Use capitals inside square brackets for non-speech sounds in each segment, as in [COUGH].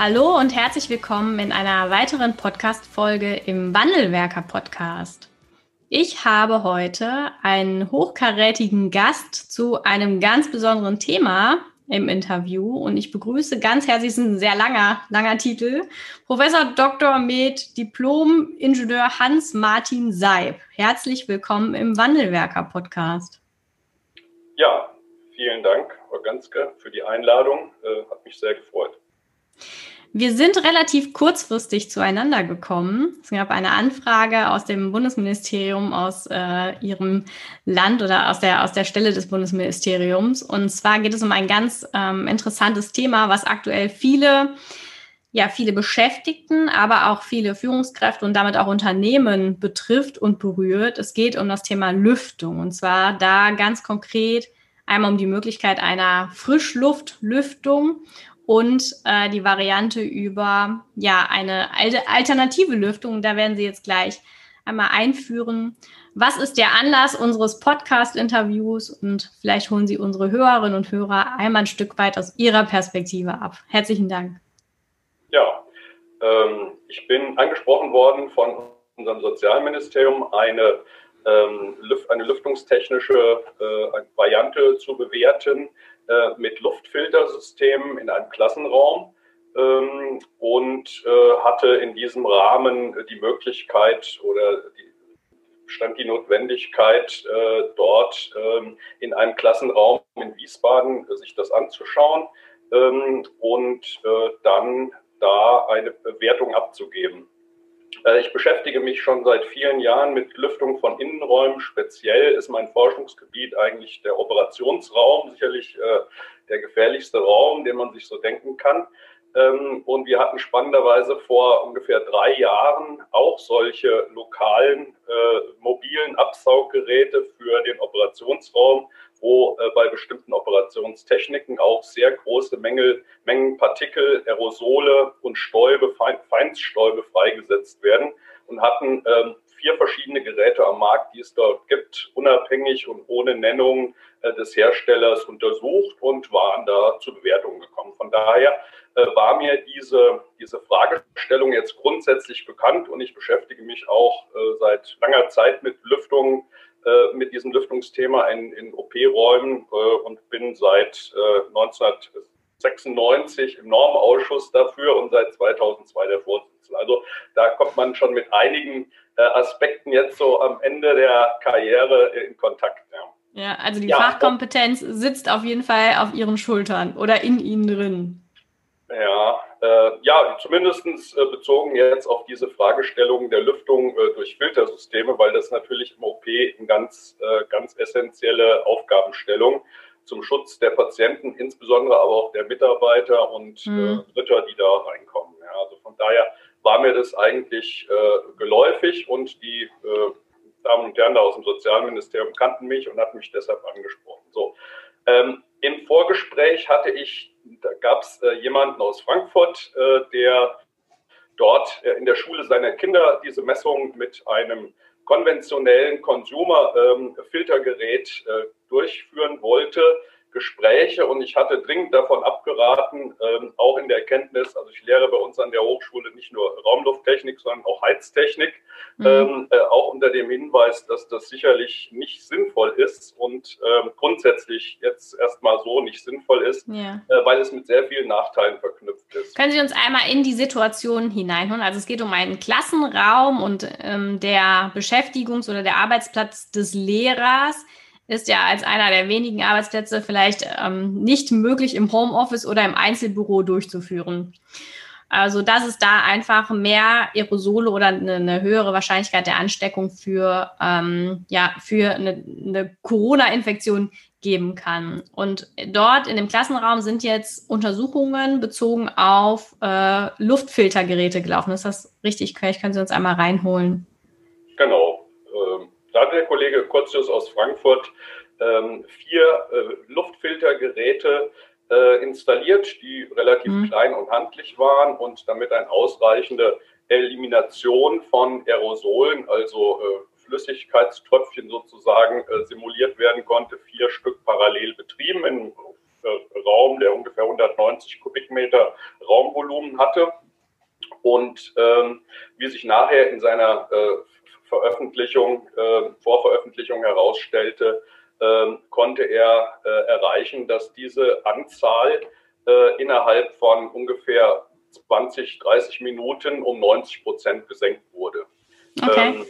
Hallo und herzlich willkommen in einer weiteren Podcast-Folge im Wandelwerker-Podcast. Ich habe heute einen hochkarätigen Gast zu einem ganz besonderen Thema im Interview und ich begrüße ganz herzlich, ist ein sehr langer, langer Titel, Professor Dr. med Diplom-Ingenieur Hans-Martin Seib. Herzlich willkommen im Wandelwerker-Podcast. Ja, vielen Dank, Frau Ganske, für die Einladung. Äh, hat mich sehr gefreut. Wir sind relativ kurzfristig zueinander gekommen. Es gab eine Anfrage aus dem Bundesministerium, aus äh, Ihrem Land oder aus der, aus der Stelle des Bundesministeriums. Und zwar geht es um ein ganz ähm, interessantes Thema, was aktuell viele, ja, viele Beschäftigten, aber auch viele Führungskräfte und damit auch Unternehmen betrifft und berührt. Es geht um das Thema Lüftung. Und zwar da ganz konkret einmal um die Möglichkeit einer Frischluftlüftung und äh, die Variante über ja eine alternative Lüftung. Da werden Sie jetzt gleich einmal einführen. Was ist der Anlass unseres Podcast-Interviews? Und vielleicht holen Sie unsere Hörerinnen und Hörer einmal ein Stück weit aus Ihrer Perspektive ab. Herzlichen Dank. Ja, ähm, ich bin angesprochen worden von unserem Sozialministerium, eine, ähm, eine lüftungstechnische äh, Variante zu bewerten, mit Luftfiltersystemen in einem Klassenraum ähm, und äh, hatte in diesem Rahmen die Möglichkeit oder die, stand die Notwendigkeit, äh, dort ähm, in einem Klassenraum in Wiesbaden sich das anzuschauen ähm, und äh, dann da eine Bewertung abzugeben. Äh, ich beschäftige mich schon seit vielen Jahren mit Lüftung von Innenräumen. Speziell ist mein Forschungsgebiet eigentlich der Operationsraum, sicherlich äh, der gefährlichste Raum, den man sich so denken kann. Ähm, und wir hatten spannenderweise vor ungefähr drei Jahren auch solche lokalen äh, mobilen Absauggeräte für den Operationsraum, wo äh, bei bestimmten Operationstechniken auch sehr große Mängel, Mengen Partikel, Aerosole und Stäube, Feinststäube freigesetzt werden und hatten ähm, vier verschiedene Geräte am Markt, die es dort gibt, unabhängig und ohne Nennung äh, des Herstellers untersucht und waren da zu Bewertungen gekommen. Von daher äh, war mir diese, diese Fragestellung jetzt grundsätzlich bekannt und ich beschäftige mich auch äh, seit langer Zeit mit Lüftung, mit diesem Lüftungsthema in, in OP-Räumen und bin seit 1996 im Normausschuss dafür und seit 2002 der Vorsitzende. Also da kommt man schon mit einigen Aspekten jetzt so am Ende der Karriere in Kontakt. Ja. Ja, also die ja, Fachkompetenz sitzt auf jeden Fall auf Ihren Schultern oder in Ihnen drin. Ja, äh, ja, zumindest äh, bezogen jetzt auf diese Fragestellung der Lüftung äh, durch Filtersysteme, weil das natürlich im OP eine ganz, äh, ganz essentielle Aufgabenstellung zum Schutz der Patienten, insbesondere aber auch der Mitarbeiter und mhm. Dritter, die da reinkommen. Ja, also von daher war mir das eigentlich äh, geläufig und die Damen und Herren da aus dem Sozialministerium kannten mich und hatten mich deshalb angesprochen. So. Ähm, Im Vorgespräch hatte ich, da gab es äh, jemanden aus Frankfurt, äh, der dort äh, in der Schule seiner Kinder diese Messung mit einem konventionellen Consumer-Filtergerät ähm, durchführen wollte Gespräche und ich hatte dringend davon abgeraten, ähm, auch in der Erkenntnis, also ich lehre bei uns an der Hochschule nicht nur Raumlufttechnik, sondern auch Heiztechnik, mhm. ähm, äh, auch unter dem Hinweis, dass das sicherlich nicht sinnvoll ist und ähm, grundsätzlich jetzt erstmal so nicht sinnvoll ist, ja. äh, weil es mit sehr vielen Nachteilen verknüpft ist. Können Sie uns einmal in die Situation hineinholen? Also es geht um einen Klassenraum und ähm, der Beschäftigungs- oder der Arbeitsplatz des Lehrers ist ja als einer der wenigen Arbeitsplätze vielleicht ähm, nicht möglich im Homeoffice oder im Einzelbüro durchzuführen. Also dass es da einfach mehr Aerosole oder eine, eine höhere Wahrscheinlichkeit der Ansteckung für, ähm, ja, für eine, eine Corona-Infektion geben kann. Und dort in dem Klassenraum sind jetzt Untersuchungen bezogen auf äh, Luftfiltergeräte gelaufen. Ist das richtig? Vielleicht können Sie uns einmal reinholen. Genau. Hatte der Kollege Kotzius aus Frankfurt ähm, vier äh, Luftfiltergeräte äh, installiert, die relativ mhm. klein und handlich waren und damit eine ausreichende Elimination von Aerosolen, also äh, Flüssigkeitströpfchen sozusagen, äh, simuliert werden konnte. Vier Stück parallel betrieben in einem äh, Raum, der ungefähr 190 Kubikmeter Raumvolumen hatte. Und ähm, wie sich nachher in seiner äh, Veröffentlichung, äh, Vorveröffentlichung herausstellte, äh, konnte er äh, erreichen, dass diese Anzahl äh, innerhalb von ungefähr 20, 30 Minuten um 90 Prozent gesenkt wurde. Okay. Ähm,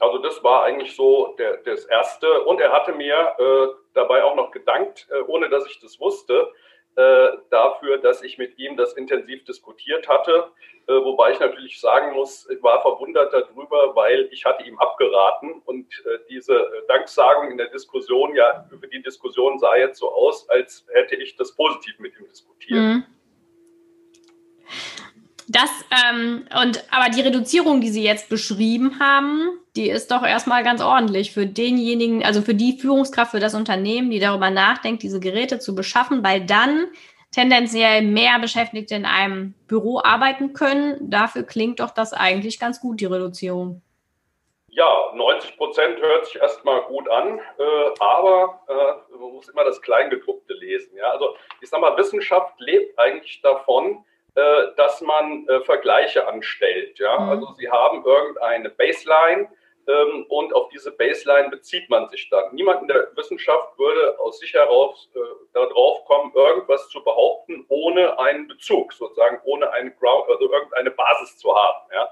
also das war eigentlich so der, das Erste. Und er hatte mir äh, dabei auch noch gedankt, äh, ohne dass ich das wusste, äh, dafür, dass ich mit ihm das intensiv diskutiert hatte. Äh, wobei ich natürlich sagen muss, ich war verwundert darüber, weil ich hatte ihm abgeraten und äh, diese Danksagung in der Diskussion, ja, über die Diskussion sah jetzt so aus, als hätte ich das positiv mit ihm diskutiert. Mhm. Das, ähm, und aber die Reduzierung, die Sie jetzt beschrieben haben, die ist doch erstmal ganz ordentlich für denjenigen, also für die Führungskraft, für das Unternehmen, die darüber nachdenkt, diese Geräte zu beschaffen, weil dann tendenziell mehr Beschäftigte in einem Büro arbeiten können. Dafür klingt doch das eigentlich ganz gut, die Reduzierung. Ja, 90 Prozent hört sich erstmal gut an, äh, aber äh, man muss immer das Kleingedruckte lesen. Ja? Also ich sage mal, Wissenschaft lebt eigentlich davon, dass man äh, Vergleiche anstellt. Ja? Mhm. Also Sie haben irgendeine Baseline ähm, und auf diese Baseline bezieht man sich dann. Niemand in der Wissenschaft würde aus sich heraus äh, darauf kommen, irgendwas zu behaupten, ohne einen Bezug, sozusagen ohne eine Ground, also irgendeine Basis zu haben. Ja?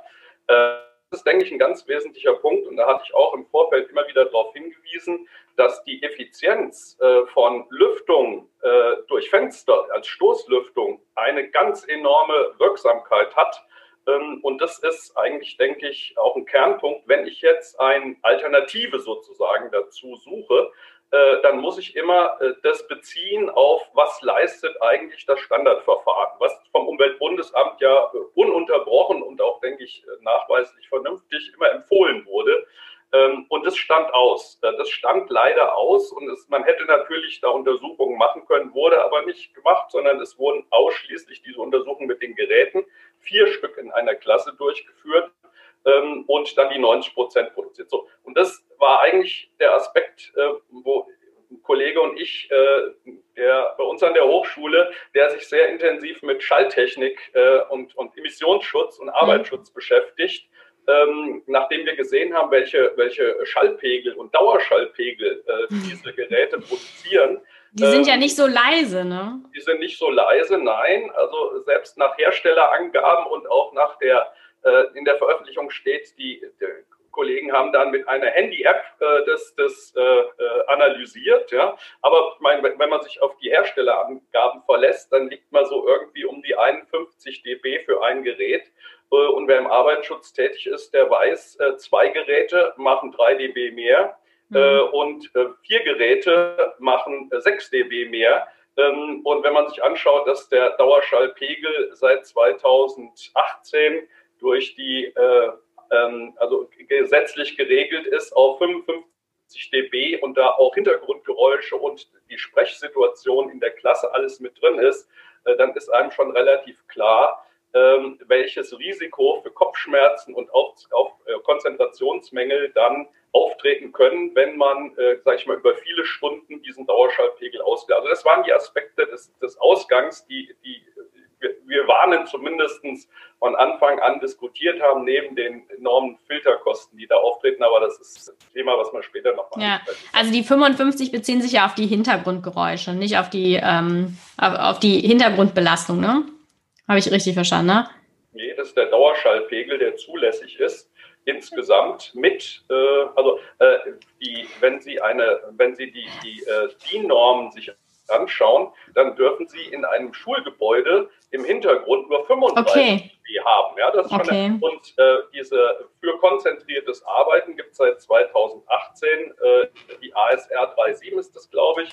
Das ist, denke ich, ein ganz wesentlicher Punkt. Und da hatte ich auch im Vorfeld immer wieder darauf hingewiesen, dass die Effizienz äh, von Lüftung äh, durch Fenster als Stoßlüftung eine ganz enorme Wirksamkeit hat. Ähm, und das ist eigentlich, denke ich, auch ein Kernpunkt. Wenn ich jetzt eine Alternative sozusagen dazu suche, äh, dann muss ich immer äh, das beziehen auf, was leistet eigentlich das Standardverfahren, was vom Umweltbundesamt ja äh, ununterbrochen und auch, denke ich, nachweislich vernünftig immer empfohlen wurde. Ähm, und das stand aus. Das stand leider aus und es, man hätte natürlich da Untersuchungen machen können, wurde aber nicht gemacht, sondern es wurden ausschließlich diese Untersuchungen mit den Geräten, vier Stück in einer Klasse durchgeführt ähm, und dann die 90 Prozent produziert. So. Und das war eigentlich der Aspekt, äh, wo ein Kollege und ich, äh, der bei uns an der Hochschule, der sich sehr intensiv mit Schalltechnik äh, und, und Emissionsschutz und mhm. Arbeitsschutz mhm. beschäftigt, ähm, nachdem wir gesehen haben, welche, welche Schallpegel und Dauerschallpegel äh, mhm. diese Geräte produzieren. Die sind ähm, ja nicht so leise, ne? Die sind nicht so leise, nein. Also selbst nach Herstellerangaben und auch nach der, äh, in der Veröffentlichung steht, die, die Kollegen haben dann mit einer Handy-App äh, das, das äh, äh analysiert. Ja? Aber ich meine, wenn man sich auf die Herstellerangaben verlässt, dann liegt man so irgendwie um die 51 dB für ein Gerät. Äh, und wer im Arbeitsschutz tätig ist, der weiß, zwei Geräte machen 3 dB mehr mhm. und vier Geräte machen 6 dB mehr. Ähm, und wenn man sich anschaut, dass der Dauerschallpegel seit 2018 durch die, ähm, also gesetzlich geregelt ist auf 55 dB und da auch Hintergrundgeräusche und die Sprechsituation in der Klasse alles mit drin ist, dann ist einem schon relativ klar, ähm, welches Risiko für Kopfschmerzen und auch auf äh, Konzentrationsmängel dann auftreten können, wenn man, äh, sage ich mal, über viele Stunden diesen Dauerschallpegel ausgeht. Also das waren die Aspekte des, des Ausgangs, die, die wir, wir warnen zumindest von Anfang an diskutiert haben, neben den enormen Filterkosten, die da auftreten. Aber das ist ein Thema, was man später noch mal Ja, also die 55 beziehen sich ja auf die Hintergrundgeräusche, nicht auf die, ähm, auf die Hintergrundbelastung, ne? Habe ich richtig verstanden, ne? Nee, das ist der Dauerschallpegel, der zulässig ist. Insgesamt mit, äh, also äh, die, wenn Sie eine, wenn Sie die, die äh, DIN-Normen sich anschauen, dann dürfen Sie in einem Schulgebäude im Hintergrund nur 35 okay. dB haben. Ja, das okay. eine, und äh, diese für konzentriertes Arbeiten gibt es seit 2018 äh, die ASR 3.7 ist das, glaube ich.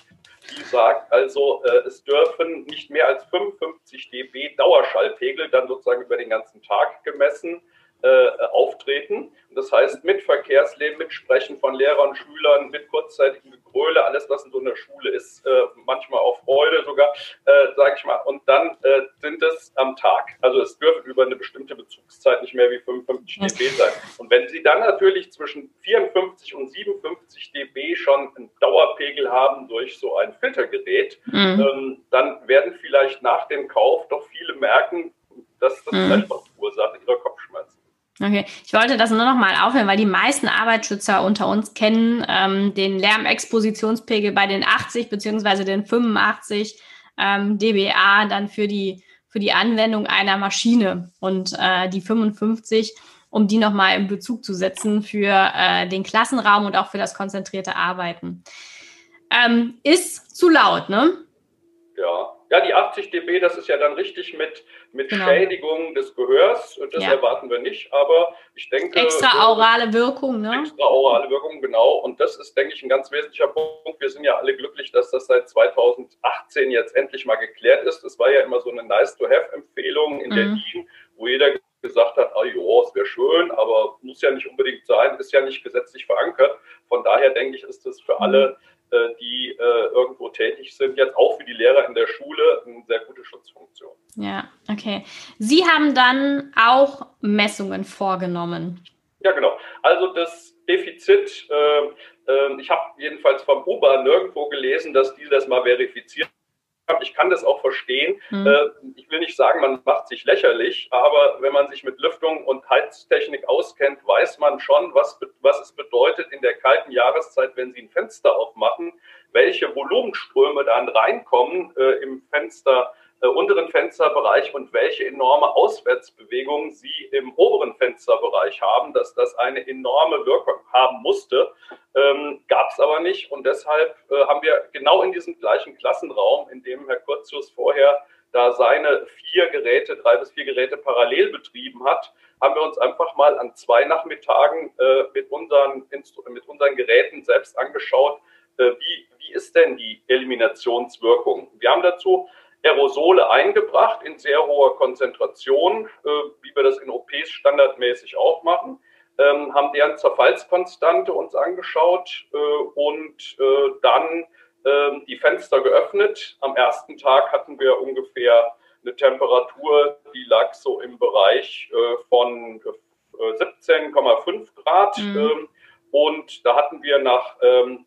Die sagt also, äh, es dürfen nicht mehr als 55 dB Dauerschallpegel dann sozusagen über den ganzen Tag gemessen äh, auftreten. Das heißt, mit Verkehrsleben, mit Sprechen von Lehrern, Schülern, mit kurzzeitigem Gegröle, alles, was in so einer Schule ist, äh, manchmal auch Freude sogar, äh, sage ich mal. Und dann äh, sind es am Tag. Also es dürfen über eine bestimmte Bezugszeit nicht mehr wie 55 dB sein. Und wenn Sie dann natürlich zwischen 54 und 57 dB schon einen Dauerpegel haben durch so ein Filtergerät, mhm. ähm, dann werden vielleicht nach dem Kauf doch viele merken, dass das mhm. vielleicht was Ursache ihrer Kopfschmerzen Okay, ich wollte das nur noch mal aufhören, weil die meisten Arbeitsschützer unter uns kennen ähm, den Lärmexpositionspegel bei den 80 beziehungsweise den 85 ähm, dBA dann für die für die Anwendung einer Maschine und äh, die 55, um die noch mal in Bezug zu setzen für äh, den Klassenraum und auch für das konzentrierte Arbeiten. Ähm, ist zu laut, ne? Ja, ja, die 80 dB, das ist ja dann richtig mit, mit genau. Schädigung des Gehörs. Das ja. erwarten wir nicht, aber ich denke. Extraorale Wirkung, ne? Extraorale Wirkung, genau. Und das ist, denke ich, ein ganz wesentlicher Punkt. Wir sind ja alle glücklich, dass das seit 2018 jetzt endlich mal geklärt ist. Es war ja immer so eine Nice-to-Have-Empfehlung in mhm. Berlin, wo jeder gesagt hat, oh, jo, es wäre schön, aber muss ja nicht unbedingt sein, ist ja nicht gesetzlich verankert. Von daher denke ich, ist das für mhm. alle äh, die äh, irgendwo tätig sind, jetzt auch für die Lehrer in der Schule eine sehr gute Schutzfunktion. Ja, okay. Sie haben dann auch Messungen vorgenommen. Ja, genau. Also das Defizit, äh, äh, ich habe jedenfalls vom UBA nirgendwo gelesen, dass die das mal verifiziert habe. Ich kann das auch verstehen. Mhm. Äh, ich will nicht sagen, man macht sich lächerlich, aber wenn man sich mit Lüftung und Heiztechnik auskennt, weiß man schon, was, was es bedeutet in der kalten Jahreszeit, wenn Sie ein Fenster aufmachen, welche Volumenströme dann reinkommen äh, im Fenster äh, unteren Fensterbereich und welche enorme Auswärtsbewegungen sie im oberen Fensterbereich haben, dass das eine enorme Wirkung haben musste, ähm, gab es aber nicht. Und deshalb äh, haben wir genau in diesem gleichen Klassenraum, in dem Herr Kurzius vorher da seine vier Geräte, drei bis vier Geräte parallel betrieben hat, haben wir uns einfach mal an zwei Nachmittagen äh, mit, unseren, mit unseren Geräten selbst angeschaut, äh, wie, wie ist denn die Eliminationswirkung. Wir haben dazu Aerosole eingebracht in sehr hoher Konzentration, äh, wie wir das in OPs standardmäßig auch machen, ähm, haben deren Zerfallskonstante uns angeschaut äh, und äh, dann ähm, die Fenster geöffnet. Am ersten Tag hatten wir ungefähr eine Temperatur, die lag so im Bereich von 17,5 Grad. Mhm. Ähm, und da hatten wir nach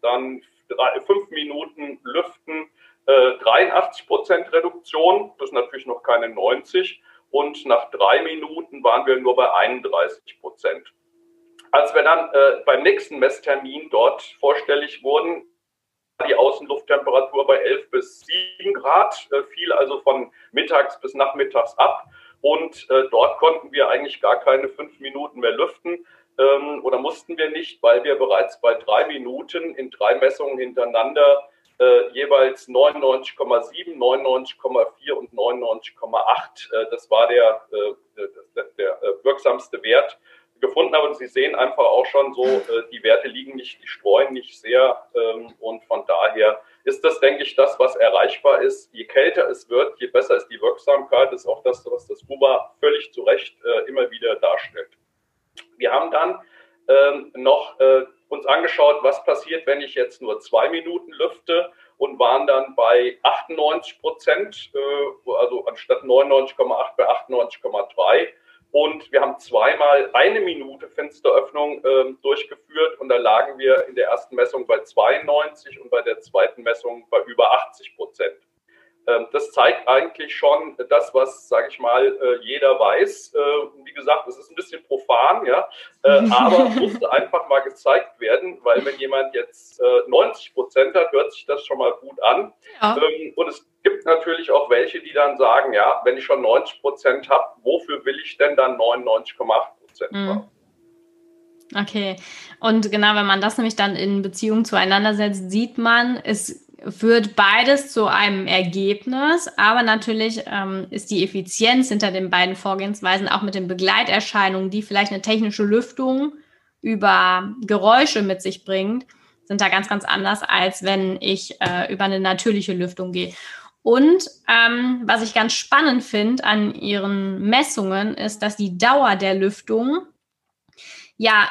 dann drei, fünf Minuten Lüften 83 äh, Prozent Reduktion, das ist natürlich noch keine 90. Und nach drei Minuten waren wir nur bei 31 Prozent. Als wir dann äh, beim nächsten Messtermin dort vorstellig wurden, war die Außenlufttemperatur bei 11 bis 7 Grad, äh, fiel also von mittags bis nachmittags ab. Und äh, dort konnten wir eigentlich gar keine fünf Minuten mehr lüften ähm, oder mussten wir nicht, weil wir bereits bei drei Minuten in drei Messungen hintereinander äh, jeweils 99,7, 99,4 und 99,8. Äh, das war der, äh, der, der äh, wirksamste Wert gefunden habe. Und Sie sehen einfach auch schon so, äh, die Werte liegen nicht, die streuen nicht sehr. Ähm, und von daher ist das, denke ich, das, was erreichbar ist. Je kälter es wird, je besser ist die Wirksamkeit. Das ist auch das, was das UBA völlig zu Recht immer wieder darstellt. Wir haben dann ähm, noch uns angeschaut, was passiert, wenn ich jetzt nur zwei Minuten lüfte und waren dann bei 98 Prozent, äh, also anstatt 99,8 bei 98,3. Und wir haben zweimal eine Minute Fensteröffnung äh, durchgeführt und da lagen wir in der ersten Messung bei 92 und bei der zweiten Messung bei über 80 Prozent. Ähm, das zeigt eigentlich schon das, was, sage ich mal, äh, jeder weiß. Äh, wie gesagt, es ist ein bisschen profan, ja, äh, aber musste einfach mal gezeigt werden, weil wenn jemand jetzt 90 Prozent hat, hört sich das schon mal gut an. Ja. Ähm, und es gibt natürlich auch welche, die dann sagen, ja, wenn ich schon 90 Prozent habe, wofür will ich denn dann 99,8 Prozent mhm. haben? Okay, und genau, wenn man das nämlich dann in Beziehung zueinander setzt, sieht man, es führt beides zu einem Ergebnis, aber natürlich ähm, ist die Effizienz hinter den beiden Vorgehensweisen auch mit den Begleiterscheinungen, die vielleicht eine technische Lüftung über Geräusche mit sich bringt, sind da ganz, ganz anders, als wenn ich äh, über eine natürliche Lüftung gehe. Und ähm, was ich ganz spannend finde an ihren Messungen, ist, dass die Dauer der Lüftung ja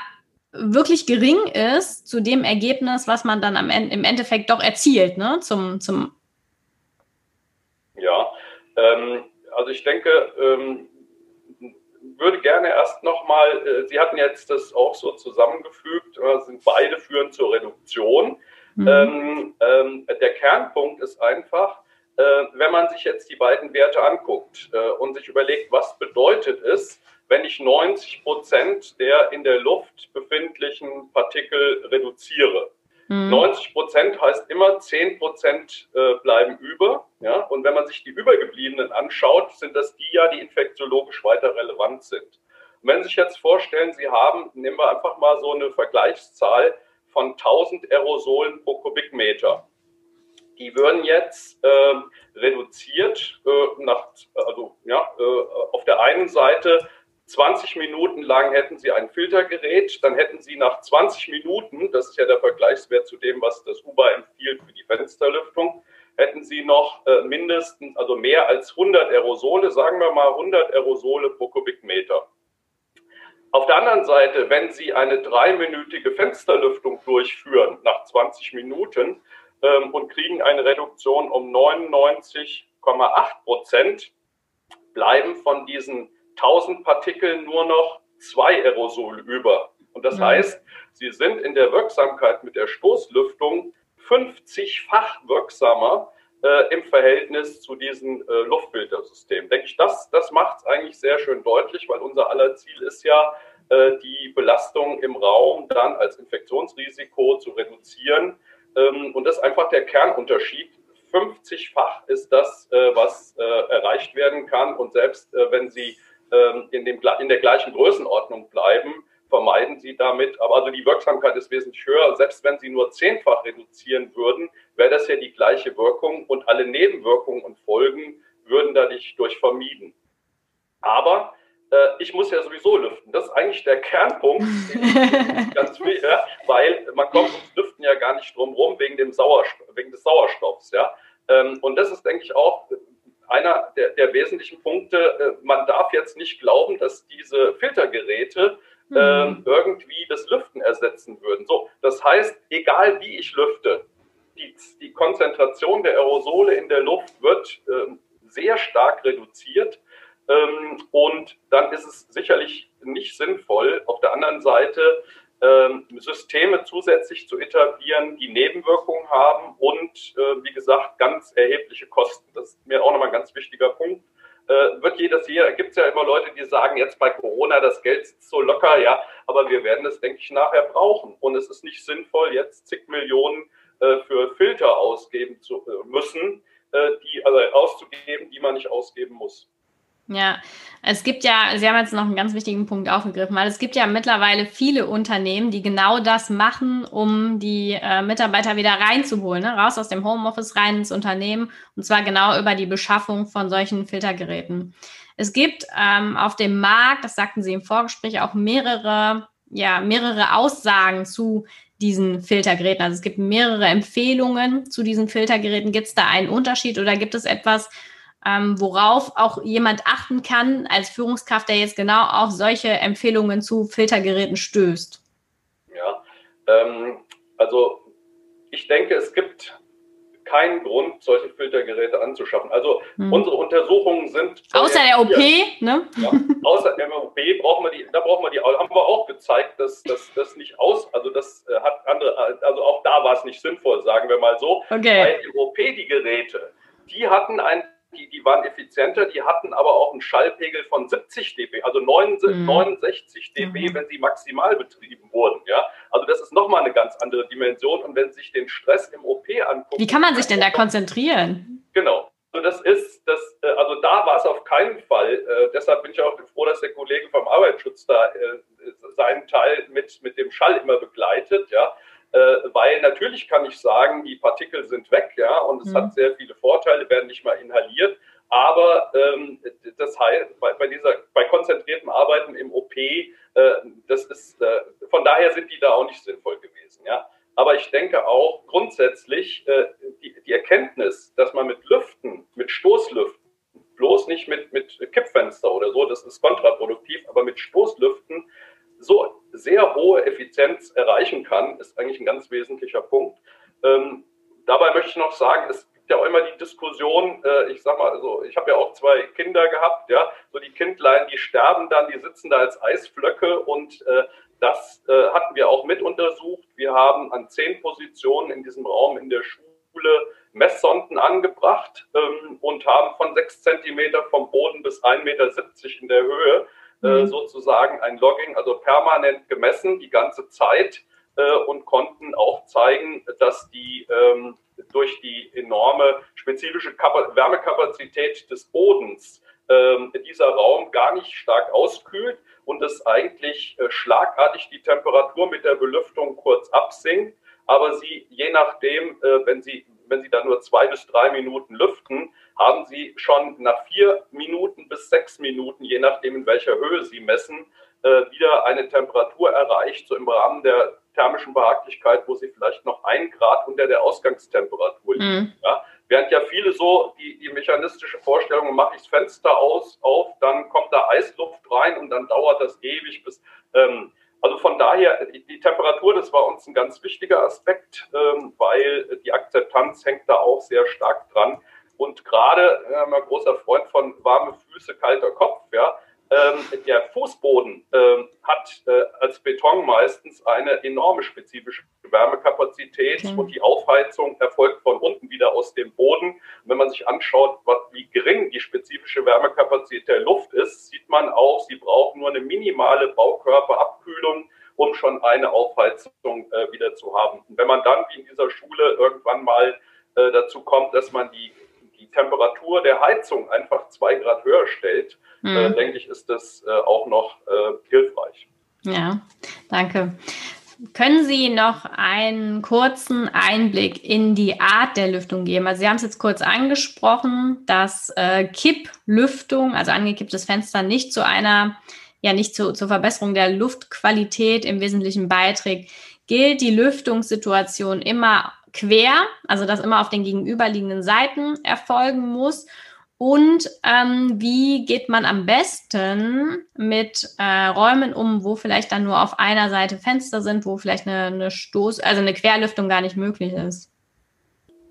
wirklich gering ist zu dem Ergebnis, was man dann am Ende, im Endeffekt doch erzielt, ne? Zum, zum ja, ähm, also ich denke, ähm, würde gerne erst nochmal, äh, Sie hatten jetzt das auch so zusammengefügt, äh, sind beide führen zur Reduktion. Mhm. Ähm, ähm, der Kernpunkt ist einfach, äh, wenn man sich jetzt die beiden Werte anguckt äh, und sich überlegt, was bedeutet es, wenn ich 90 Prozent der in der Luft befindlichen Partikel reduziere. Mhm. 90 Prozent heißt immer 10 Prozent äh, bleiben über. Ja? Und wenn man sich die übergebliebenen anschaut, sind das die ja, die infektiologisch weiter relevant sind. Und wenn Sie sich jetzt vorstellen, Sie haben, nehmen wir einfach mal so eine Vergleichszahl von 1000 Aerosolen pro Kubikmeter. Die würden jetzt äh, reduziert äh, nach, also ja, äh, auf der einen Seite 20 Minuten lang hätten Sie ein Filtergerät, dann hätten Sie nach 20 Minuten, das ist ja der Vergleichswert zu dem, was das UBA empfiehlt für die Fensterlüftung, hätten Sie noch äh, mindestens, also mehr als 100 Aerosole, sagen wir mal 100 Aerosole pro Kubikmeter. Auf der anderen Seite, wenn Sie eine dreiminütige Fensterlüftung durchführen nach 20 Minuten ähm, und kriegen eine Reduktion um 99,8 Prozent, bleiben von diesen 1000 Partikeln nur noch zwei Aerosol über. Und das mhm. heißt, sie sind in der Wirksamkeit mit der Stoßlüftung 50-fach wirksamer äh, im Verhältnis zu diesem äh, Luftfiltersystem. Denke ich, das, das macht es eigentlich sehr schön deutlich, weil unser aller Ziel ist ja, äh, die Belastung im Raum dann als Infektionsrisiko zu reduzieren. Ähm, und das ist einfach der Kernunterschied 50-fach ist das, äh, was äh, erreicht werden kann. Und selbst wenn Sie in, dem, in der gleichen Größenordnung bleiben, vermeiden sie damit, aber also die Wirksamkeit ist wesentlich höher. Selbst wenn sie nur zehnfach reduzieren würden, wäre das ja die gleiche Wirkung und alle Nebenwirkungen und Folgen würden dadurch durch vermieden. Aber äh, ich muss ja sowieso lüften. Das ist eigentlich der Kernpunkt, [LAUGHS] ganz viel, ja, weil man kommt ums Lüften ja gar nicht drum rum wegen, dem Sauerstoff, wegen des Sauerstoffs. Ja. Ähm, und das ist, denke ich, auch einer der, der wesentlichen Punkte. Äh, man darf jetzt nicht glauben, dass diese Filtergeräte mhm. äh, irgendwie das Lüften ersetzen würden. So, das heißt, egal wie ich lüfte, die, die Konzentration der Aerosole in der Luft wird äh, sehr stark reduziert. Ähm, und dann ist es sicherlich nicht sinnvoll, auf der anderen Seite ähm, Systeme zusätzlich zu etablieren, die Nebenwirkungen haben und, äh, wie gesagt, ganz erhebliche Kosten. Das ist mir auch ganz wichtiger Punkt. Äh, wird jedes Jahr, gibt es ja immer Leute, die sagen, jetzt bei Corona, das Geld sitzt so locker, ja, aber wir werden es, denke ich, nachher brauchen. Und es ist nicht sinnvoll, jetzt zig Millionen äh, für Filter ausgeben zu müssen, die, also auszugeben, die man nicht ausgeben muss. Ja, es gibt ja, Sie haben jetzt noch einen ganz wichtigen Punkt aufgegriffen, weil es gibt ja mittlerweile viele Unternehmen, die genau das machen, um die äh, Mitarbeiter wieder reinzuholen, ne? raus aus dem Homeoffice rein ins Unternehmen und zwar genau über die Beschaffung von solchen Filtergeräten. Es gibt ähm, auf dem Markt, das sagten Sie im Vorgespräch, auch mehrere, ja, mehrere Aussagen zu diesen Filtergeräten. Also es gibt mehrere Empfehlungen zu diesen Filtergeräten. Gibt es da einen Unterschied oder gibt es etwas, ähm, worauf auch jemand achten kann als Führungskraft, der jetzt genau auf solche Empfehlungen zu Filtergeräten stößt? Ja, ähm, also ich denke, es gibt keinen Grund, solche Filtergeräte anzuschaffen. Also hm. unsere Untersuchungen sind außer der OP, ne? Ja, außer der OP brauchen wir die, da brauchen wir die, haben wir auch gezeigt, dass das nicht aus, also das äh, hat andere, also auch da war es nicht sinnvoll, sagen wir mal so, okay. weil die OP die Geräte, die hatten ein die, die waren effizienter, die hatten aber auch einen Schallpegel von 70 dB, also 69, mhm. 69 dB, mhm. wenn sie maximal betrieben wurden. Ja? Also das ist nochmal eine ganz andere Dimension. Und wenn Sie sich den Stress im OP angucken. Wie kann man sich denn da konzentrieren? Genau. Also das ist, das, äh, also da war es auf keinen Fall. Äh, deshalb bin ich auch froh, dass der Kollege vom Arbeitsschutz da äh, seinen Teil mit, mit dem Schall immer begleitet, ja. Äh, weil natürlich kann ich sagen, die Partikel sind weg, ja, und es mhm. hat sehr viele Vorteile, werden nicht mal inhaliert. Aber ähm, das heißt, bei, bei, dieser, bei konzentriertem Arbeiten im OP, äh, das ist, äh, von daher sind die da auch nicht sinnvoll gewesen, ja. Aber ich denke auch grundsätzlich äh, die, die Erkenntnis, dass man mit Lüften, mit Stoßlüften, bloß nicht mit, mit Kippfenster oder so, das ist kontraproduktiv, aber mit Stoßlüften so sehr hohe Effizienz erreichen kann, ist eigentlich ein ganz wesentlicher Punkt. Ähm, dabei möchte ich noch sagen, es gibt ja auch immer die Diskussion, äh, ich sag mal, also ich habe ja auch zwei Kinder gehabt, ja, so die Kindlein, die sterben dann, die sitzen da als Eisflöcke und äh, das äh, hatten wir auch mit untersucht. Wir haben an zehn Positionen in diesem Raum in der Schule Messsonden angebracht ähm, und haben von sechs Zentimeter vom Boden bis 1,70 Meter in der Höhe mhm. sozusagen ein Logging, also permanent gemessen, die ganze Zeit äh, und konnten auch zeigen, dass die ähm, durch die enorme spezifische Kap Wärmekapazität des Bodens ähm, dieser Raum gar nicht stark auskühlt und es eigentlich äh, schlagartig die Temperatur mit der Belüftung kurz absinkt, aber sie je nachdem, äh, wenn sie wenn Sie da nur zwei bis drei Minuten lüften, haben Sie schon nach vier Minuten bis sechs Minuten, je nachdem in welcher Höhe Sie messen, äh, wieder eine Temperatur erreicht, so im Rahmen der thermischen Behaglichkeit, wo Sie vielleicht noch ein Grad unter der Ausgangstemperatur liegen. Mhm. Ja? Während ja viele so die, die mechanistische Vorstellung, mache ich das Fenster aus, auf, dann kommt da Eisluft rein und dann dauert das ewig bis. Ähm, also von daher, die, Temperatur, das war uns ein ganz wichtiger Aspekt, ähm, weil die Akzeptanz hängt da auch sehr stark dran. Und gerade, äh, ein großer Freund von warme Füße, kalter Kopf, ja, ähm, der Fußboden ähm, hat äh, als Beton meistens eine enorme spezifische Wärmekapazität okay. und die Aufheizung erfolgt von unten wieder aus dem Boden. Und wenn man sich anschaut, was, wie gering die spezifische Wärmekapazität der Luft ist, sieht man auch, sie braucht nur eine minimale Baukörperabkühlung, um schon eine Aufheizung äh, wieder zu haben. Und wenn man dann wie in dieser Schule irgendwann mal äh, dazu kommt, dass man die die Temperatur der Heizung einfach zwei Grad höher stellt, äh, mhm. äh, denke ich, ist das äh, auch noch äh, hilfreich. Ja, danke. Können Sie noch einen kurzen Einblick in die Art der Lüftung geben? Also Sie haben es jetzt kurz angesprochen, dass äh, Kipplüftung, also angekipptes Fenster, nicht zu einer, ja nicht zu, zur Verbesserung der Luftqualität im Wesentlichen beiträgt. Gilt die Lüftungssituation immer quer, also dass immer auf den gegenüberliegenden Seiten erfolgen muss. Und ähm, wie geht man am besten mit äh, Räumen um, wo vielleicht dann nur auf einer Seite Fenster sind, wo vielleicht eine, eine Stoß, also eine Querlüftung gar nicht möglich ist?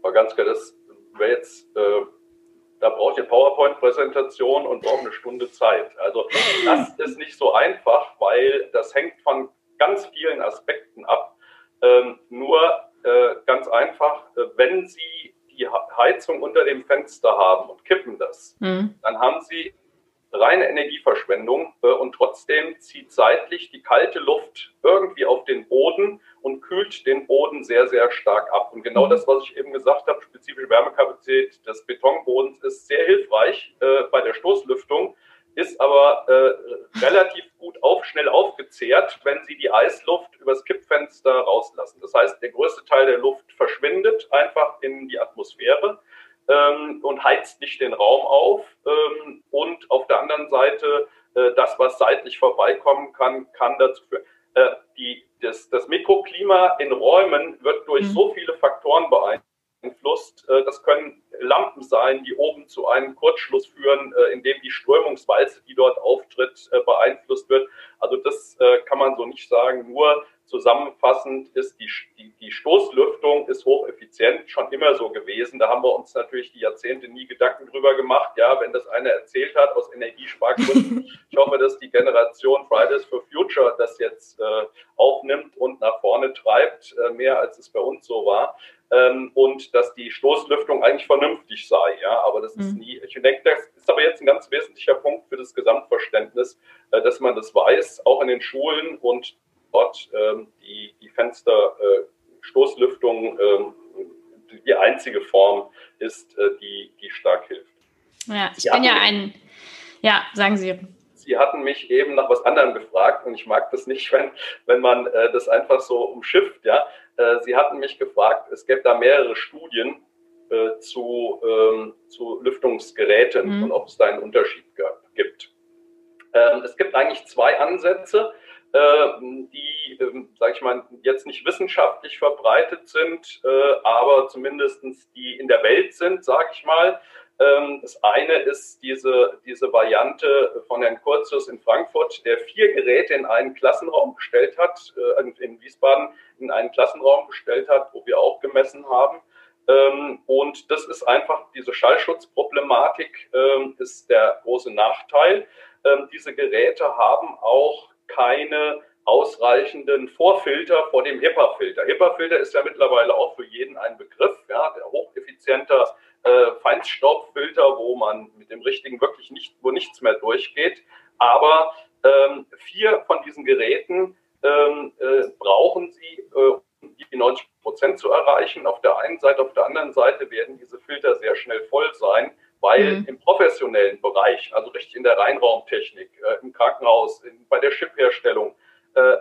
Aber ganz klar, das wäre jetzt, äh, da braucht ihr PowerPoint-Präsentation und braucht eine Stunde Zeit. Also das ist nicht so einfach, weil das hängt von ganz vielen Aspekten ab. Ähm, nur äh, ganz einfach, äh, wenn Sie die Heizung unter dem Fenster haben und kippen das, mhm. dann haben Sie reine Energieverschwendung äh, und trotzdem zieht seitlich die kalte Luft irgendwie auf den Boden und kühlt den Boden sehr, sehr stark ab. Und genau mhm. das, was ich eben gesagt habe, spezifische Wärmekapazität des Betonbodens ist sehr hilfreich äh, bei der Stoßlüftung, ist aber äh, relativ gut auf, schnell aufgezehrt, wenn Sie die Eisluft übers Kippfenster rauslassen. Das heißt, der größte Teil der Luft verschwindet einfach in die Atmosphäre ähm, und heizt nicht den Raum auf. Ähm, und auf der anderen Seite, äh, das, was seitlich vorbeikommen kann, kann dazu führen. Äh, die, das, das Mikroklima in Räumen wird durch mhm. so viele Faktoren beeinflusst. Äh, das können Lampen sein, die oben zu einem Kurzschluss führen, äh, indem die Strömungswalze, die dort auftritt, äh, beeinflusst wird. Also das kann man so nicht sagen. Nur zusammenfassend ist die, die, die Stoßlüftung ist hocheffizient, schon immer so gewesen. Da haben wir uns natürlich die Jahrzehnte nie Gedanken drüber gemacht. Ja, wenn das einer erzählt hat aus Energiespargründen. [LAUGHS] ich hoffe, dass die Generation Fridays for Future das jetzt äh, aufnimmt und nach vorne treibt, äh, mehr als es bei uns so war ähm, und dass die Stoßlüftung eigentlich vernünftig sei. Ja, aber das mhm. ist nie. Ich denke, das ist aber jetzt ein ganz wesentlicher Punkt für das Gesamtverständnis, äh, dass man das weiß, auch in den Schulen und dort ähm, die, die Fenster äh, ähm, die einzige Form ist, äh, die, die stark hilft. Ja, ich Sie bin ja ein. Ja, sagen Sie. Sie hatten mich eben nach was anderem gefragt und ich mag das nicht, [LAUGHS] wenn, wenn man äh, das einfach so umschifft. Ja? Äh, Sie hatten mich gefragt, es gibt da mehrere Studien äh, zu, ähm, zu Lüftungsgeräten mhm. und ob es da einen Unterschied gibt. Ähm, es gibt eigentlich zwei Ansätze. Die, ähm, sage ich mal, jetzt nicht wissenschaftlich verbreitet sind, äh, aber zumindest die in der Welt sind, sage ich mal. Ähm, das eine ist diese, diese Variante von Herrn Kurzus in Frankfurt, der vier Geräte in einen Klassenraum gestellt hat, äh, in Wiesbaden in einen Klassenraum gestellt hat, wo wir auch gemessen haben. Ähm, und das ist einfach diese Schallschutzproblematik, ist der große Nachteil. Diese Geräte haben auch keine ausreichenden Vorfilter vor dem HEPA-Filter. HEPA-Filter ist ja mittlerweile auch für jeden ein Begriff, ja, der hocheffizienter äh, Feinstaubfilter, wo man mit dem richtigen wirklich nicht, wo nichts mehr durchgeht. Aber ähm, vier von diesen Geräten ähm, äh, brauchen Sie, äh, um die 90 Prozent zu erreichen. Auf der einen Seite, auf der anderen Seite werden diese Filter sehr schnell voll sein weil mhm. im professionellen Bereich, also richtig in der Reinraumtechnik, äh, im Krankenhaus, in, bei der Chipherstellung, äh,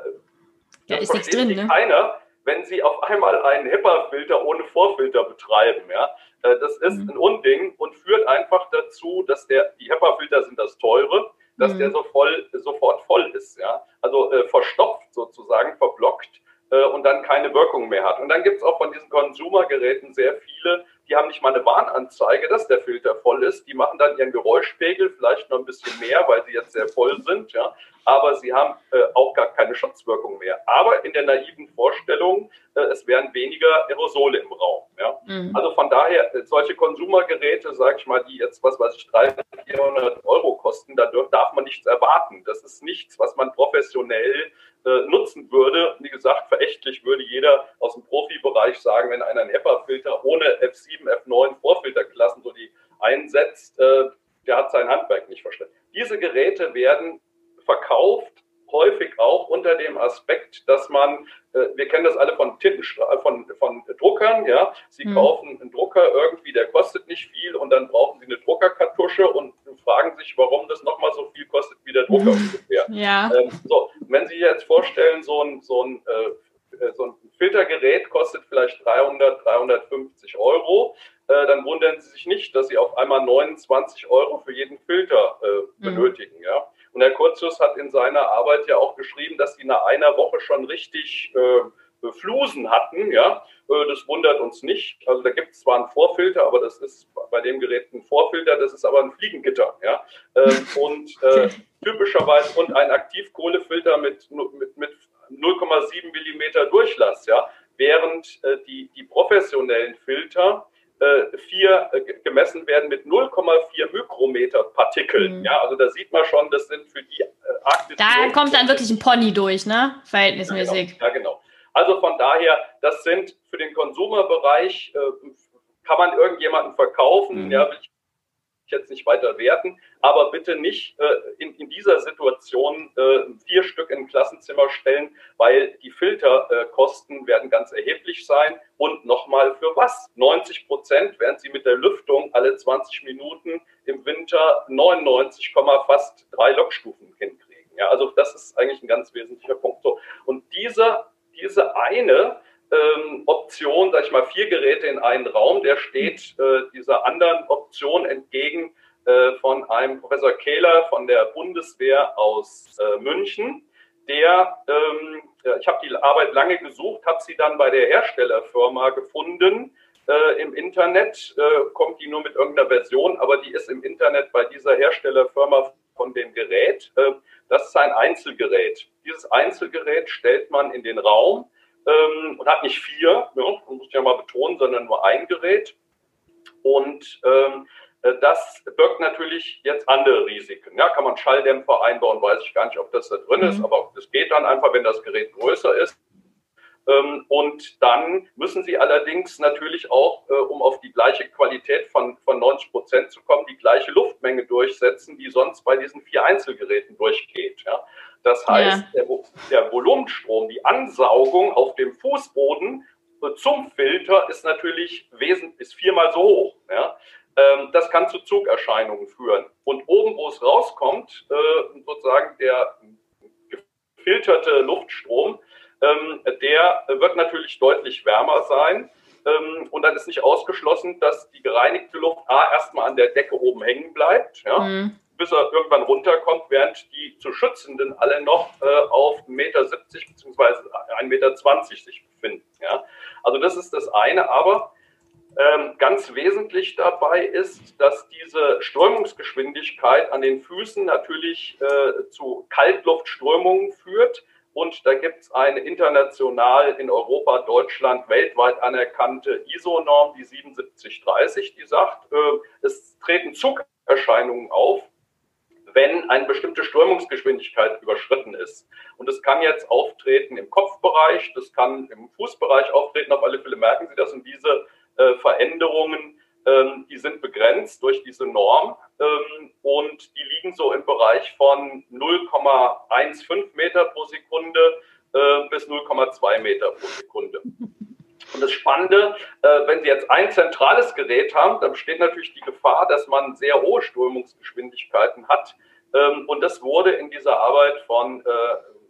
da ist nichts drin, ne? keiner, wenn sie auf einmal einen HEPA-Filter ohne Vorfilter betreiben. Ja? Äh, das ist mhm. ein Unding und führt einfach dazu, dass der, die HEPA-Filter sind das teure, dass mhm. der so voll, sofort voll ist. Ja? Also äh, verstopft sozusagen, verblockt äh, und dann keine Wirkung mehr hat. Und dann gibt es auch von diesen Konsumergeräten sehr viele, die haben nicht mal eine Warnanzeige, dass der Filter voll ist. Die machen dann ihren Geräuschpegel vielleicht noch ein bisschen mehr, weil sie jetzt sehr voll sind. Ja. Aber sie haben äh, auch gar keine Schutzwirkung mehr. Aber in der naiven Vorstellung, äh, es wären weniger Aerosole im Raum. Ja. Mhm. Also von daher, äh, solche Konsumergeräte, sage ich mal, die jetzt, was weiß ich, 300, 400 Euro kosten, da darf man nichts erwarten. Das ist nichts, was man professionell äh, nutzen würde. Wie gesagt, verächtlich würde jeder aus dem Profibereich sagen, wenn einer einen HEPA-Filter ohne F7, F9 Vorfilterklassen so die einsetzt, äh, der hat sein Handwerk nicht verstanden. Diese Geräte werden verkauft häufig auch unter dem Aspekt, dass man, äh, wir kennen das alle von Tintenstra von, von Druckern, ja, sie mhm. kaufen einen Drucker irgendwie, der kostet nicht viel und dann brauchen sie eine Druckerkartusche und fragen sich, warum das nochmal so viel kostet wie der Drucker [LAUGHS] ungefähr. Ja. Ähm, so, wenn Sie jetzt vorstellen, so ein, so ein äh, äh so ein Filtergerät kostet vielleicht 300, 350 Euro, äh, dann wundern Sie sich nicht, dass Sie auf einmal 29 Euro für jeden Filter äh, mhm. benötigen. Mhm. Ja? Und Herr Kurzius hat in seiner Arbeit ja auch geschrieben, dass sie nach einer Woche schon richtig äh, Flusen hatten. Ja, äh, das wundert uns nicht. Also da gibt es zwar einen Vorfilter, aber das ist bei dem Gerät ein Vorfilter, das ist aber ein Fliegengitter. Ja, ähm, und äh, typischerweise und ein Aktivkohlefilter mit, mit, mit 0,7 Millimeter Durchlass. Ja, während äh, die, die professionellen Filter äh, vier äh, gemessen werden mit 0,4 Mikrometer Mhm. Ja, also da sieht man schon, das sind für die äh, Arktis. Da kommt dann wirklich ein Pony durch, ne? Verhältnismäßig. Ja, genau. Ja, genau. Also von daher, das sind für den Konsumerbereich, äh, kann man irgendjemanden verkaufen, mhm. ja, will ich jetzt nicht weiter werten, aber bitte nicht äh, in, in, dieser Situation äh, vier Stück in ein Klassenzimmer stellen, weil die Filterkosten äh, werden ganz erheblich sein. Und nochmal für was? 90 Prozent, während Sie mit der Lüftung alle 20 Minuten im Winter 99, fast drei Lokstufen hinkriegen. Ja, also das ist eigentlich ein ganz wesentlicher Punkt. So. Und diese, diese eine ähm, Option, sag ich mal, vier Geräte in einen Raum, der steht äh, dieser anderen Option entgegen äh, von einem Professor Kehler von der Bundeswehr aus äh, München. Der, ähm, ich habe die Arbeit lange gesucht, habe sie dann bei der Herstellerfirma gefunden. Äh, Im Internet äh, kommt die nur mit irgendeiner Version, aber die ist im Internet bei dieser Herstellerfirma von dem Gerät. Äh, das ist ein Einzelgerät. Dieses Einzelgerät stellt man in den Raum ähm, und hat nicht vier, ja, man muss ja mal betonen, sondern nur ein Gerät. Und ähm, äh, das birgt natürlich jetzt andere Risiken. Ja, kann man Schalldämpfer einbauen, weiß ich gar nicht, ob das da drin mhm. ist, aber das geht dann einfach, wenn das Gerät größer ist. Ähm, und dann müssen Sie allerdings natürlich auch, äh, um auf die gleiche Qualität von, von 90 Prozent zu kommen, die gleiche Luftmenge durchsetzen, die sonst bei diesen vier Einzelgeräten durchgeht. Ja. Das heißt, ja. der, der Volumenstrom, die Ansaugung auf dem Fußboden äh, zum Filter ist natürlich wesentlich, ist viermal so hoch. Ja. Ähm, das kann zu Zugerscheinungen führen. Und oben, wo es rauskommt, äh, sozusagen der gefilterte Luftstrom, ähm, der wird natürlich deutlich wärmer sein. Ähm, und dann ist nicht ausgeschlossen, dass die gereinigte Luft A erstmal an der Decke oben hängen bleibt. Ja. Mhm bis er irgendwann runterkommt, während die zu Schützenden alle noch äh, auf 1,70 Meter bzw. 1,20 Meter sich befinden. Ja? Also das ist das eine, aber ähm, ganz wesentlich dabei ist, dass diese Strömungsgeschwindigkeit an den Füßen natürlich äh, zu Kaltluftströmungen führt. Und da gibt es eine international in Europa, Deutschland, weltweit anerkannte ISO-Norm, die 7730, die sagt, äh, es treten Zugerscheinungen auf, wenn eine bestimmte Strömungsgeschwindigkeit überschritten ist. Und es kann jetzt auftreten im Kopfbereich, das kann im Fußbereich auftreten. Auf alle Fälle merken Sie das. Und diese äh, Veränderungen, ähm, die sind begrenzt durch diese Norm ähm, und die liegen so im Bereich von 0,15 Meter pro Sekunde äh, bis 0,2 Meter pro Sekunde. Und das Spannende, äh, wenn Sie jetzt ein zentrales Gerät haben, dann besteht natürlich die Gefahr, dass man sehr hohe Strömungsgeschwindigkeiten hat. Ähm, und das wurde in dieser Arbeit von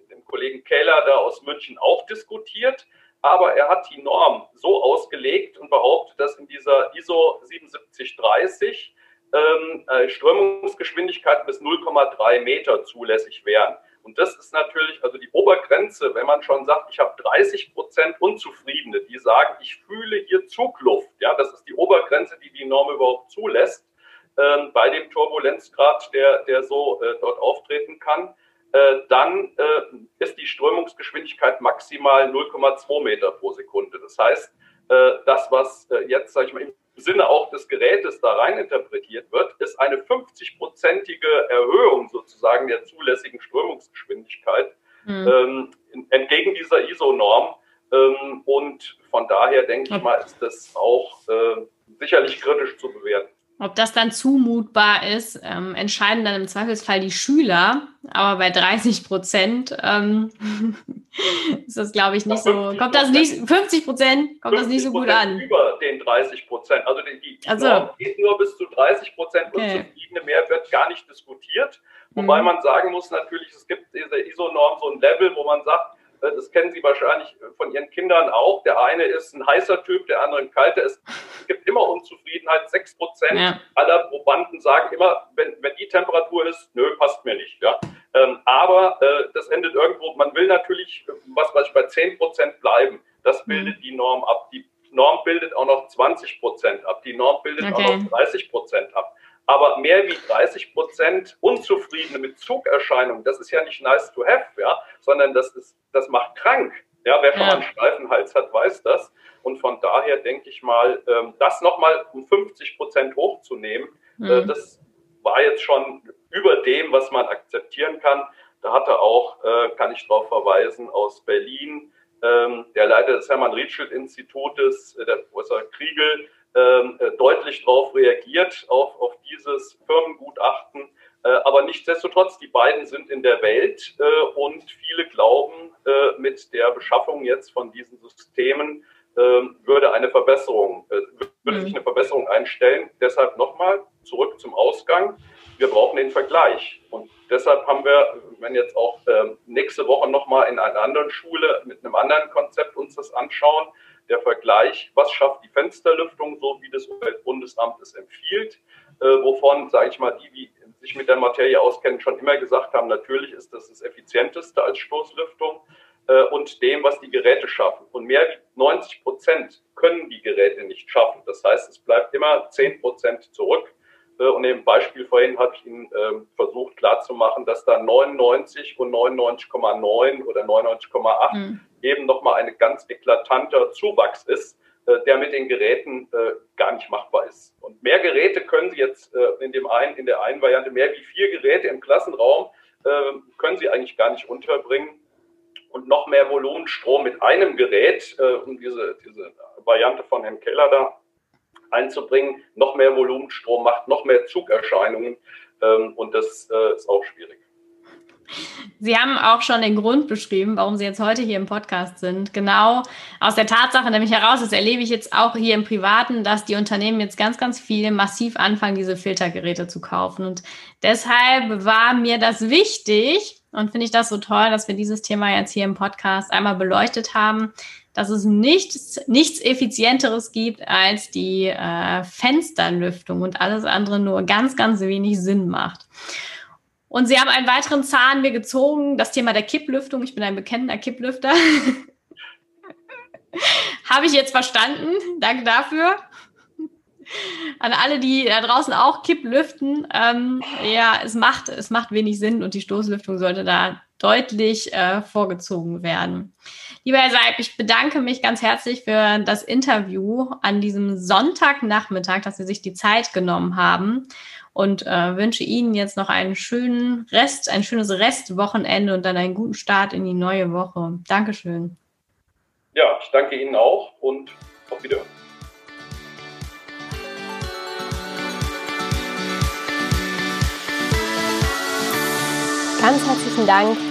dem Kollegen Kähler da aus München auch diskutiert aber er hat die Norm so ausgelegt und behauptet, dass in dieser ISO 7730 ähm, äh, Strömungsgeschwindigkeiten bis 0,3 Meter zulässig wären. Und das ist natürlich also die Obergrenze, wenn man schon sagt, ich habe 30 Prozent Unzufriedene, die sagen, ich fühle hier Zugluft. Ja, das ist die Obergrenze, die die Norm überhaupt zulässt, ähm, bei dem Turbulenzgrad, der, der so äh, dort auftreten kann. Äh, dann äh, ist die Strömungsgeschwindigkeit maximal 0,2 Meter pro Sekunde. Das heißt, äh, das, was jetzt, sage ich mal, im Sinne auch des Gerätes da rein interpretiert wird, ist eine 50-prozentige Erhöhung sozusagen der zulässigen Strömungsgeschwindigkeit mhm. ähm, entgegen dieser ISO-Norm. Ähm, und von daher denke ich mal, ist das auch äh, sicherlich kritisch zu bewerten. Ob das dann zumutbar ist, ähm, entscheiden dann im Zweifelsfall die Schüler. Aber bei 30 Prozent ähm, [LAUGHS] ist das, glaube ich, nicht so. Kommt das nicht 50 Prozent? Kommt das nicht so gut an? Über den 30 Prozent. Also die, die also. geht nur bis zu 30 Prozent okay. unzufriedene mehr wird gar nicht diskutiert. Wobei mhm. man sagen muss, natürlich, es gibt diese ISO-Norm so ein Level, wo man sagt, das kennen Sie wahrscheinlich von Ihren Kindern auch. Der eine ist ein heißer Typ, der andere ein kalter. Es gibt immer Unzufriedenheit. Sechs Prozent ja. aller Probanden sagen immer, wenn, wenn die Temperatur ist, nö, passt mir nicht. Ja? Ähm, aber äh, das endet irgendwo. Man will natürlich, was weiß ich, bei zehn Prozent bleiben. Das mhm. bildet die Norm ab. Die Norm bildet auch noch 20 Prozent ab. Die Norm bildet okay. auch noch 30 Prozent ab. Aber mehr wie 30 Prozent Unzufriedene mit Zugerscheinungen, das ist ja nicht nice to have, ja, sondern das ist, das macht krank. Ja, wer schon ja. einen steifen Hals hat, weiß das. Und von daher denke ich mal, ähm, das nochmal um 50 Prozent hochzunehmen, äh, mhm. das war jetzt schon über dem, was man akzeptieren kann. Da hatte auch, äh, kann ich darauf verweisen, aus Berlin, ähm, der Leiter des Hermann-Rietschel-Institutes, äh, der Professor Kriegel, ähm, äh, deutlich darauf reagiert, auf, auf dieses Firmengutachten. Äh, aber nichtsdestotrotz, die beiden sind in der Welt äh, und viele glauben, äh, mit der Beschaffung jetzt von diesen Systemen ähm, würde eine Verbesserung, würde mhm. sich eine Verbesserung einstellen. Deshalb nochmal zurück zum Ausgang. Wir brauchen den Vergleich. Und deshalb haben wir, wenn jetzt auch ähm, nächste Woche nochmal in einer anderen Schule mit einem anderen Konzept uns das anschauen, der Vergleich, was schafft die Fensterlüftung, so wie das Umweltbundesamt es empfiehlt, äh, wovon, sage ich mal, die, die sich mit der Materie auskennen, schon immer gesagt haben, natürlich ist das das effizienteste als Stoßlüftung äh, und dem, was die Geräte schaffen. Und mehr als 90 Prozent können die Geräte nicht schaffen. Das heißt, es bleibt immer 10 Prozent zurück. Äh, und im Beispiel vorhin habe ich Ihnen äh, versucht klarzumachen, dass da 99 und 99,9 oder 99,8 mhm. eben nochmal ein ganz eklatanter Zuwachs ist, äh, der mit den Geräten äh, gar nicht machbar ist. Und mehr Geräte können Sie jetzt äh, in, dem einen, in der einen Variante, mehr wie vier Geräte im Klassenraum, äh, können Sie eigentlich gar nicht unterbringen. Und noch mehr Volumenstrom mit einem Gerät, um diese, diese Variante von Herrn Keller da einzubringen. Noch mehr Volumenstrom macht noch mehr Zugerscheinungen ähm, und das äh, ist auch schwierig. Sie haben auch schon den Grund beschrieben, warum Sie jetzt heute hier im Podcast sind. Genau aus der Tatsache nämlich heraus, das erlebe ich jetzt auch hier im Privaten, dass die Unternehmen jetzt ganz, ganz viel massiv anfangen, diese Filtergeräte zu kaufen. Und deshalb war mir das wichtig und finde ich das so toll, dass wir dieses Thema jetzt hier im Podcast einmal beleuchtet haben, dass es nichts, nichts Effizienteres gibt als die äh, Fensterlüftung und alles andere nur ganz, ganz wenig Sinn macht. Und sie haben einen weiteren Zahn mir gezogen, das Thema der Kipplüftung. Ich bin ein bekennender Kipplüfter. [LAUGHS] Habe ich jetzt verstanden. Danke dafür. An alle, die da draußen auch Kipplüften, ähm, ja, es macht, es macht wenig Sinn und die Stoßlüftung sollte da deutlich äh, vorgezogen werden. Lieber Herr Seib, ich bedanke mich ganz herzlich für das Interview an diesem Sonntagnachmittag, dass Sie sich die Zeit genommen haben und äh, wünsche Ihnen jetzt noch einen schönen Rest, ein schönes Restwochenende und dann einen guten Start in die neue Woche. Dankeschön. Ja, ich danke Ihnen auch und auf Wiedersehen. Ganz herzlichen Dank